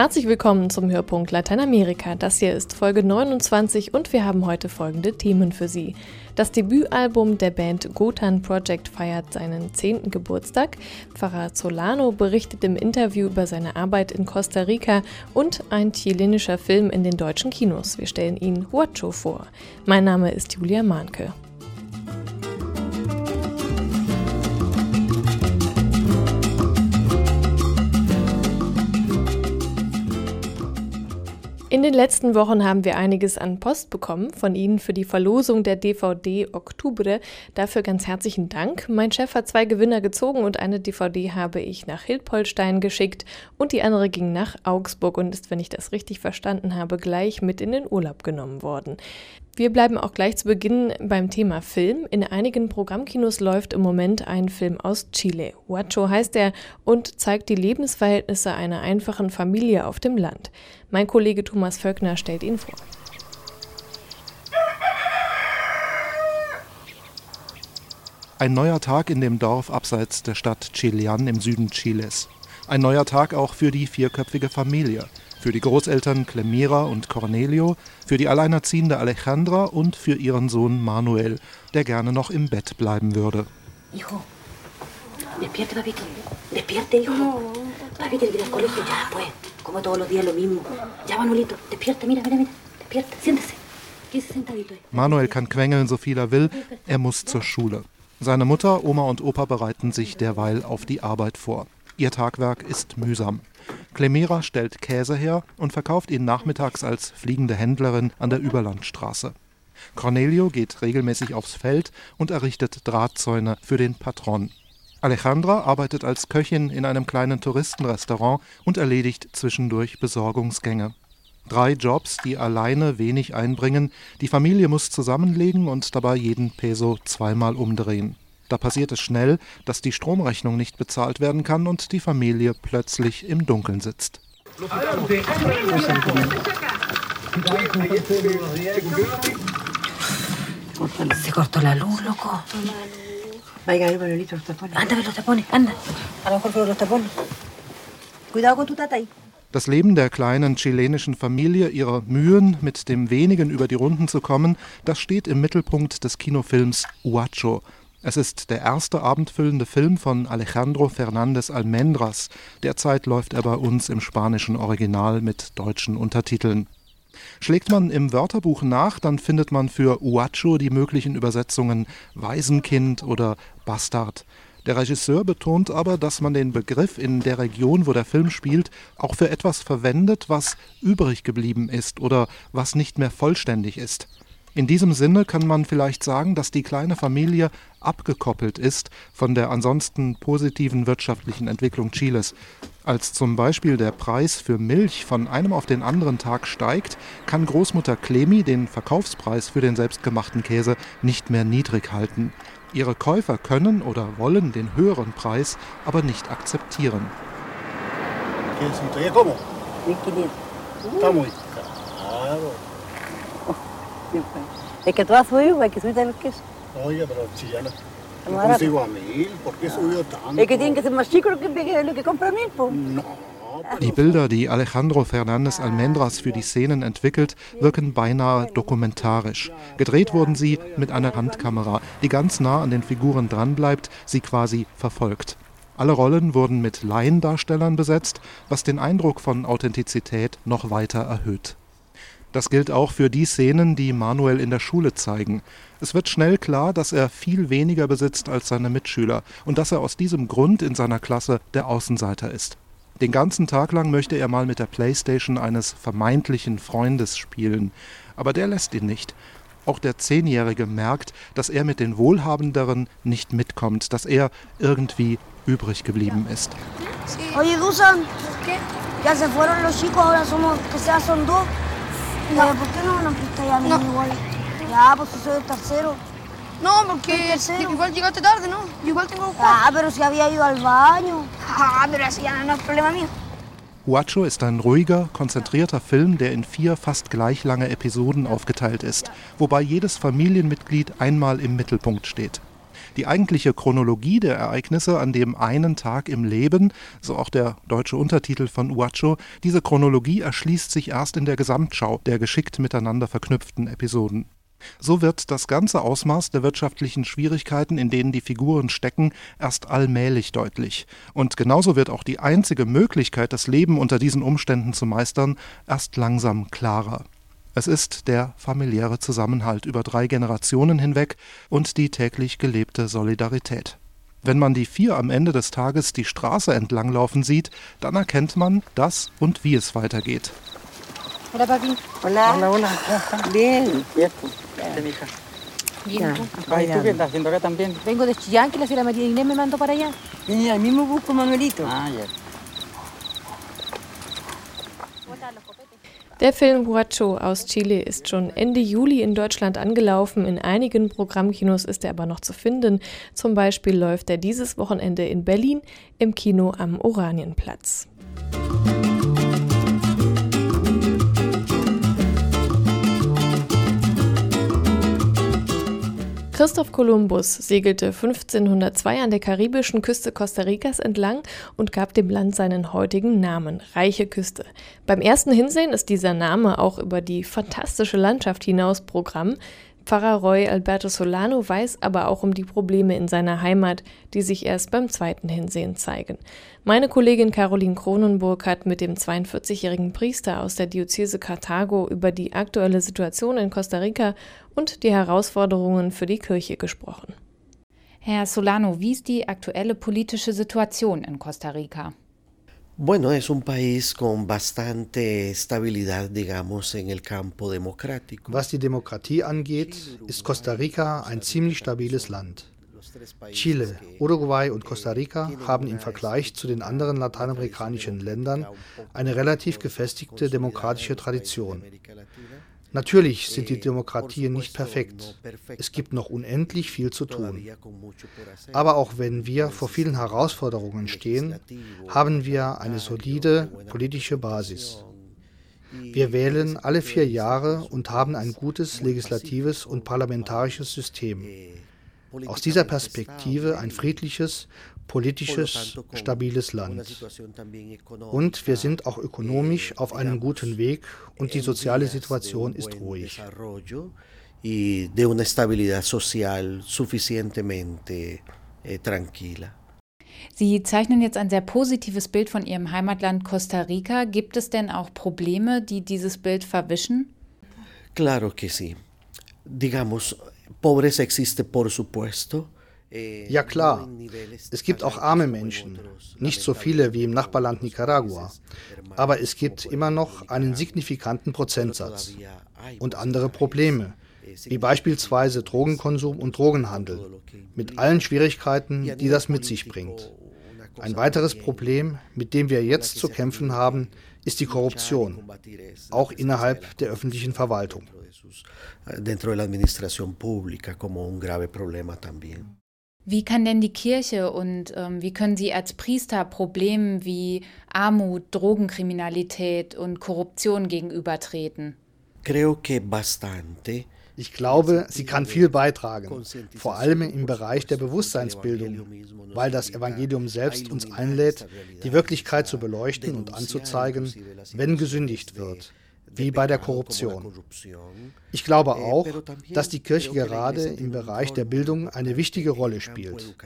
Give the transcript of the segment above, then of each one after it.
Herzlich willkommen zum Hörpunkt Lateinamerika. Das hier ist Folge 29 und wir haben heute folgende Themen für Sie. Das Debütalbum der Band Gotan Project feiert seinen 10. Geburtstag. Pfarrer Solano berichtet im Interview über seine Arbeit in Costa Rica und ein chilenischer Film in den deutschen Kinos. Wir stellen ihn Huacho vor. Mein Name ist Julia Mahnke. In den letzten Wochen haben wir einiges an Post bekommen von Ihnen für die Verlosung der DVD Oktober. Dafür ganz herzlichen Dank. Mein Chef hat zwei Gewinner gezogen und eine DVD habe ich nach Hildpolstein geschickt und die andere ging nach Augsburg und ist, wenn ich das richtig verstanden habe, gleich mit in den Urlaub genommen worden. Wir bleiben auch gleich zu Beginn beim Thema Film. In einigen Programmkinos läuft im Moment ein Film aus Chile. Huacho heißt er und zeigt die Lebensverhältnisse einer einfachen Familie auf dem Land. Mein Kollege Thomas Völkner stellt ihn vor. Ein neuer Tag in dem Dorf abseits der Stadt Chilian im Süden Chiles. Ein neuer Tag auch für die vierköpfige Familie für die Großeltern Clemira und Cornelio, für die alleinerziehende Alejandra und für ihren Sohn Manuel, der gerne noch im Bett bleiben würde. Hijo, despierte, papito. Despierte, hijo. Papi tiene que ir al colegio ya, pues. Como todos los días lo mismo. Ya, Manuelito, despierte, mira, mira, mira. Despierte, siéntese. Manuel kann quengeln, so viel er will. Er muss zur Schule. Seine Mutter, Oma und Opa bereiten sich derweil auf die Arbeit vor. Ihr Tagwerk ist mühsam. Clemera stellt Käse her und verkauft ihn nachmittags als fliegende Händlerin an der Überlandstraße. Cornelio geht regelmäßig aufs Feld und errichtet Drahtzäune für den Patron. Alejandra arbeitet als Köchin in einem kleinen Touristenrestaurant und erledigt zwischendurch Besorgungsgänge. Drei Jobs, die alleine wenig einbringen. Die Familie muss zusammenlegen und dabei jeden Peso zweimal umdrehen. Da passiert es schnell, dass die Stromrechnung nicht bezahlt werden kann und die Familie plötzlich im Dunkeln sitzt. Se cortó la luz, loco. Vaya, Manuelito, los tapones. Anda, los tapones, anda. A lo mejor fueron los tapones. Cuidado con tu tata ahí. Das Leben der kleinen chilenischen Familie, ihre Mühen, mit dem wenigen über die Runden zu kommen, das steht im Mittelpunkt des Kinofilms Huacho es ist der erste abendfüllende Film von Alejandro Fernández Almendras. Derzeit läuft er bei uns im spanischen Original mit deutschen Untertiteln. Schlägt man im Wörterbuch nach, dann findet man für Uacho die möglichen Übersetzungen Waisenkind oder Bastard. Der Regisseur betont aber, dass man den Begriff in der Region, wo der Film spielt, auch für etwas verwendet, was übrig geblieben ist oder was nicht mehr vollständig ist. In diesem Sinne kann man vielleicht sagen, dass die kleine Familie abgekoppelt ist von der ansonsten positiven wirtschaftlichen Entwicklung Chiles. Als zum Beispiel der Preis für Milch von einem auf den anderen Tag steigt, kann Großmutter Clemi den Verkaufspreis für den selbstgemachten Käse nicht mehr niedrig halten. Ihre Käufer können oder wollen den höheren Preis aber nicht akzeptieren. Es que todo subido, hay que subir el queso. Oye, pero si ya no... No consigo a mil, ¿por qué subió tanto? Es que tienen que ser más chicos que, lo que compra mil, pues. No. Die Bilder, die Alejandro Fernández Almendras für die Szenen entwickelt, wirken beinahe dokumentarisch. Gedreht wurden sie mit einer Handkamera, die ganz nah an den Figuren dranbleibt, sie quasi verfolgt. Alle Rollen wurden mit Laiendarstellern besetzt, was den Eindruck von Authentizität noch weiter erhöht. Das gilt auch für die Szenen, die Manuel in der Schule zeigen. Es wird schnell klar, dass er viel weniger besitzt als seine Mitschüler und dass er aus diesem Grund in seiner Klasse der Außenseiter ist. Den ganzen Tag lang möchte er mal mit der Playstation eines vermeintlichen Freundes spielen, aber der lässt ihn nicht. Auch der Zehnjährige merkt, dass er mit den Wohlhabenderen nicht mitkommt, dass er irgendwie übrig geblieben ist. Oye, Dusan, ya se fueron los chicos, ahora somos, que sea son dos. No. ¿Por qué no nos prestáis a mí no. igual? Ya, pues soy el tercero. No, porque igual llegaste tarde, ¿no? igual tengo Ah, pero si había ido al baño. Ah, pero así ya no es problema mío. Huacho ist ein ruhiger, konzentrierter Film, der in vier fast gleich lange Episoden aufgeteilt ist, wobei jedes Familienmitglied einmal im Mittelpunkt steht. Die eigentliche Chronologie der Ereignisse an dem einen Tag im Leben, so auch der deutsche Untertitel von Uacho, diese Chronologie erschließt sich erst in der Gesamtschau der geschickt miteinander verknüpften Episoden. So wird das ganze Ausmaß der wirtschaftlichen Schwierigkeiten, in denen die Figuren stecken, erst allmählich deutlich. Und genauso wird auch die einzige Möglichkeit, das Leben unter diesen Umständen zu meistern, erst langsam klarer. Es ist der familiäre Zusammenhalt über drei Generationen hinweg und die täglich gelebte Solidarität. Wenn man die vier am Ende des Tages die Straße entlanglaufen sieht, dann erkennt man, dass und wie es weitergeht. Hola, papi. Hola. Hola, hola. Bien. Bien. mija. Bien. Ay, ¿tú qué estás haciendo acá también? Vengo de Chillán, que la señora María Inés me mandó para allá. Y al mismo busco Manuelito. Ah, ya. Der Film Huacho aus Chile ist schon Ende Juli in Deutschland angelaufen. In einigen Programmkinos ist er aber noch zu finden. Zum Beispiel läuft er dieses Wochenende in Berlin im Kino am Oranienplatz. Christoph Kolumbus segelte 1502 an der karibischen Küste Costa Ricas entlang und gab dem Land seinen heutigen Namen, Reiche Küste. Beim ersten Hinsehen ist dieser Name auch über die fantastische Landschaft hinaus Programm. Pfarrer Roy Alberto Solano weiß aber auch um die Probleme in seiner Heimat, die sich erst beim zweiten Hinsehen zeigen. Meine Kollegin Caroline Kronenburg hat mit dem 42-jährigen Priester aus der Diözese Karthago über die aktuelle Situation in Costa Rica und die Herausforderungen für die Kirche gesprochen. Herr Solano, wie ist die aktuelle politische Situation in Costa Rica? Bueno, es un país con bastante estabilidad, digamos, en el campo democrático. Was die Demokratie angeht, ist Costa Rica ein ziemlich stabiles Land. Chile, Uruguay und Costa Rica haben im Vergleich zu den anderen lateinamerikanischen Ländern eine relativ gefestigte demokratische Tradition. Natürlich sind die Demokratien nicht perfekt. Es gibt noch unendlich viel zu tun. Aber auch wenn wir vor vielen Herausforderungen stehen, haben wir eine solide politische Basis. Wir wählen alle vier Jahre und haben ein gutes legislatives und parlamentarisches System. Aus dieser Perspektive ein friedliches, politisches, stabiles Land. Und wir sind auch ökonomisch auf einem guten Weg und die soziale Situation ist ruhig. de una estabilidad social suficientemente eh, tranquila. Sie zeichnen jetzt ein sehr positives Bild von Ihrem Heimatland Costa Rica. Gibt es denn auch Probleme, die dieses Bild verwischen? Claro que sí. Digamos, pobreza existe por supuesto. Ja klar, es gibt auch arme Menschen, nicht so viele wie im Nachbarland Nicaragua, aber es gibt immer noch einen signifikanten Prozentsatz und andere Probleme, wie beispielsweise Drogenkonsum und Drogenhandel, mit allen Schwierigkeiten, die das mit sich bringt. Ein weiteres Problem, mit dem wir jetzt zu kämpfen haben, ist die Korruption, auch innerhalb der öffentlichen Verwaltung. Dentro de la administración pública como un grave problema también. Wie kann denn die Kirche und ähm, wie können Sie als Priester Problemen wie Armut, Drogenkriminalität und Korruption gegenübertreten? Ich glaube, sie kann viel beitragen, vor allem im Bereich der Bewusstseinsbildung, weil das Evangelium selbst uns einlädt, die Wirklichkeit zu beleuchten und anzuzeigen, wenn gesündigt wird wie bei der Korruption. Ich glaube auch, dass die Kirche gerade im Bereich der Bildung eine wichtige Rolle spielt.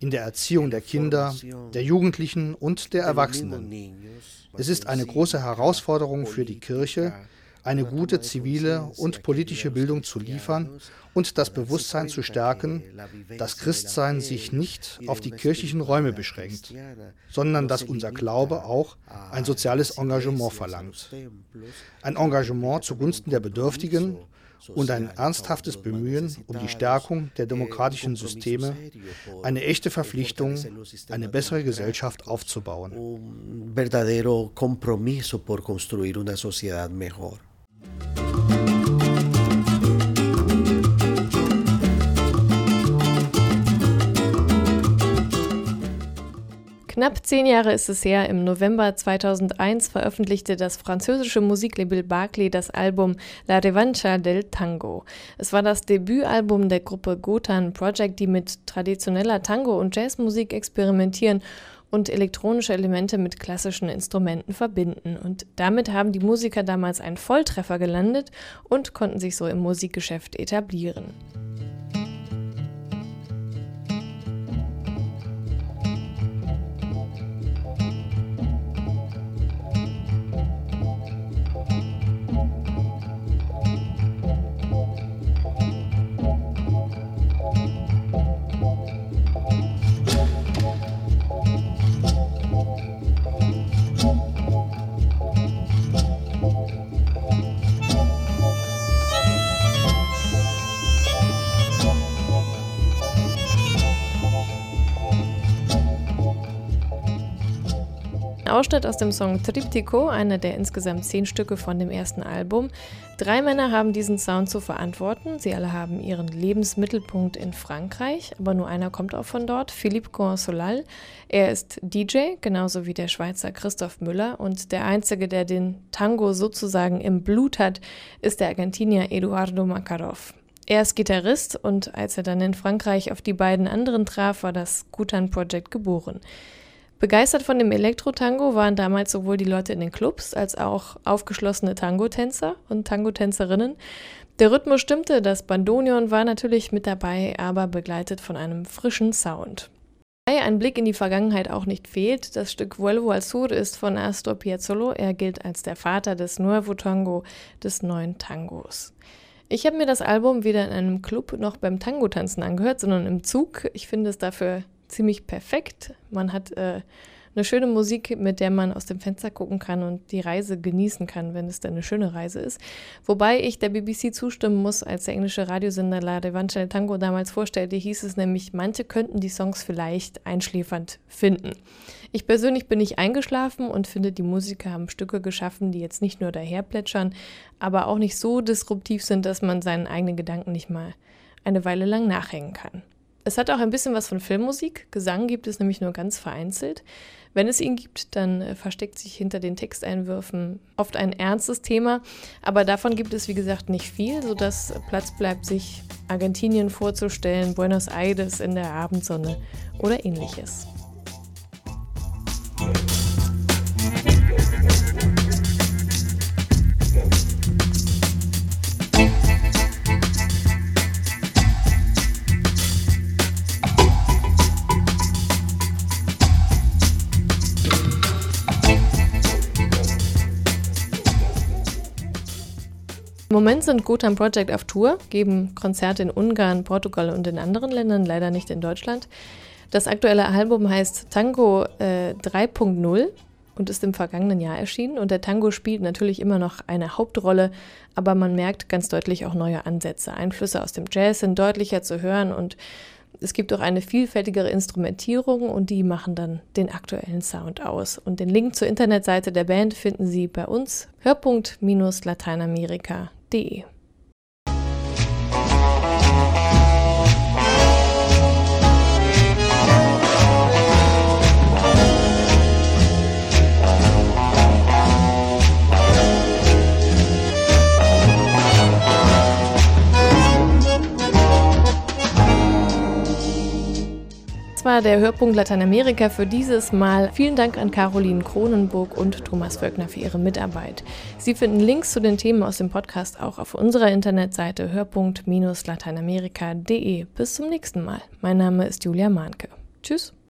In der Erziehung der Kinder, der Jugendlichen und der Erwachsenen. Es ist eine große Herausforderung für die Kirche, eine gute zivile und politische Bildung zu liefern und das Bewusstsein zu stärken, dass Christsein sich nicht auf die kirchlichen Räume beschränkt, sondern dass unser Glaube auch ein soziales Engagement verlangt. Ein Engagement zugunsten der Bedürftigen und ein ernsthaftes Bemühen um die Stärkung der demokratischen Systeme, eine echte Verpflichtung, eine bessere Gesellschaft aufzubauen. Un verdadero compromiso por construir una sociedad mejor. Knapp zehn Jahre ist es her, im November 2001 veröffentlichte das französische Musiklabel Barclay das Album La Revancha del Tango. Es war das Debütalbum der Gruppe Gotan Project, die mit traditioneller Tango- und Jazzmusik experimentieren und elektronische Elemente mit klassischen Instrumenten verbinden. Und damit haben die Musiker damals einen Volltreffer gelandet und konnten sich so im Musikgeschäft etablieren. Ausschnitt aus dem Song Triptico, einer der insgesamt zehn Stücke von dem ersten Album. Drei Männer haben diesen Sound zu verantworten. Sie alle haben ihren Lebensmittelpunkt in Frankreich, aber nur einer kommt auch von dort, Philippe Consolal. Er ist DJ, genauso wie der Schweizer Christoph Müller. Und der Einzige, der den Tango sozusagen im Blut hat, ist der Argentinier Eduardo Makarov. Er ist Gitarrist und als er dann in Frankreich auf die beiden anderen traf, war das Gutan Project geboren. Begeistert von dem Elektro-Tango waren damals sowohl die Leute in den Clubs als auch aufgeschlossene Tango-Tänzer und Tango-Tänzerinnen. Der Rhythmus stimmte, das Bandonion war natürlich mit dabei, aber begleitet von einem frischen Sound. Ein Blick in die Vergangenheit auch nicht fehlt. Das Stück Vuelvo al Sur ist von Astor Piazzolo. Er gilt als der Vater des Nuevo Tango, des neuen Tangos. Ich habe mir das Album weder in einem Club noch beim Tango-Tanzen angehört, sondern im Zug. Ich finde es dafür ziemlich perfekt. Man hat äh, eine schöne Musik, mit der man aus dem Fenster gucken kann und die Reise genießen kann, wenn es denn eine schöne Reise ist. Wobei ich der BBC zustimmen muss, als der englische Radiosender La Revancha del Tango damals vorstellte, hieß es nämlich, manche könnten die Songs vielleicht einschläfernd finden. Ich persönlich bin nicht eingeschlafen und finde, die Musiker haben Stücke geschaffen, die jetzt nicht nur daherplätschern, aber auch nicht so disruptiv sind, dass man seinen eigenen Gedanken nicht mal eine Weile lang nachhängen kann. Es hat auch ein bisschen was von Filmmusik. Gesang gibt es nämlich nur ganz vereinzelt. Wenn es ihn gibt, dann äh, versteckt sich hinter den Texteinwürfen oft ein ernstes Thema. Aber davon gibt es, wie gesagt, nicht viel, sodass Platz bleibt, sich Argentinien vorzustellen, Buenos Aires in der Abendsonne oder ähnliches. Im Moment sind Gotham Project auf Tour, geben Konzerte in Ungarn, Portugal und in anderen Ländern, leider nicht in Deutschland. Das aktuelle Album heißt Tango äh, 3.0 und ist im vergangenen Jahr erschienen. Und der Tango spielt natürlich immer noch eine Hauptrolle, aber man merkt ganz deutlich auch neue Ansätze. Einflüsse aus dem Jazz sind deutlicher zu hören und es gibt auch eine vielfältigere Instrumentierung und die machen dann den aktuellen Sound aus. Und den Link zur Internetseite der Band finden Sie bei uns hörpunkt-lateinamerika.de 50 war der Hörpunkt Lateinamerika für dieses Mal. Vielen Dank an Caroline Kronenburg und Thomas Völkner für ihre Mitarbeit. Sie finden Links zu den Themen aus dem Podcast auch auf unserer Internetseite hörpunkt-lateinamerika.de. Bis zum nächsten Mal. Mein Name ist Julia Mahnke. Tschüss.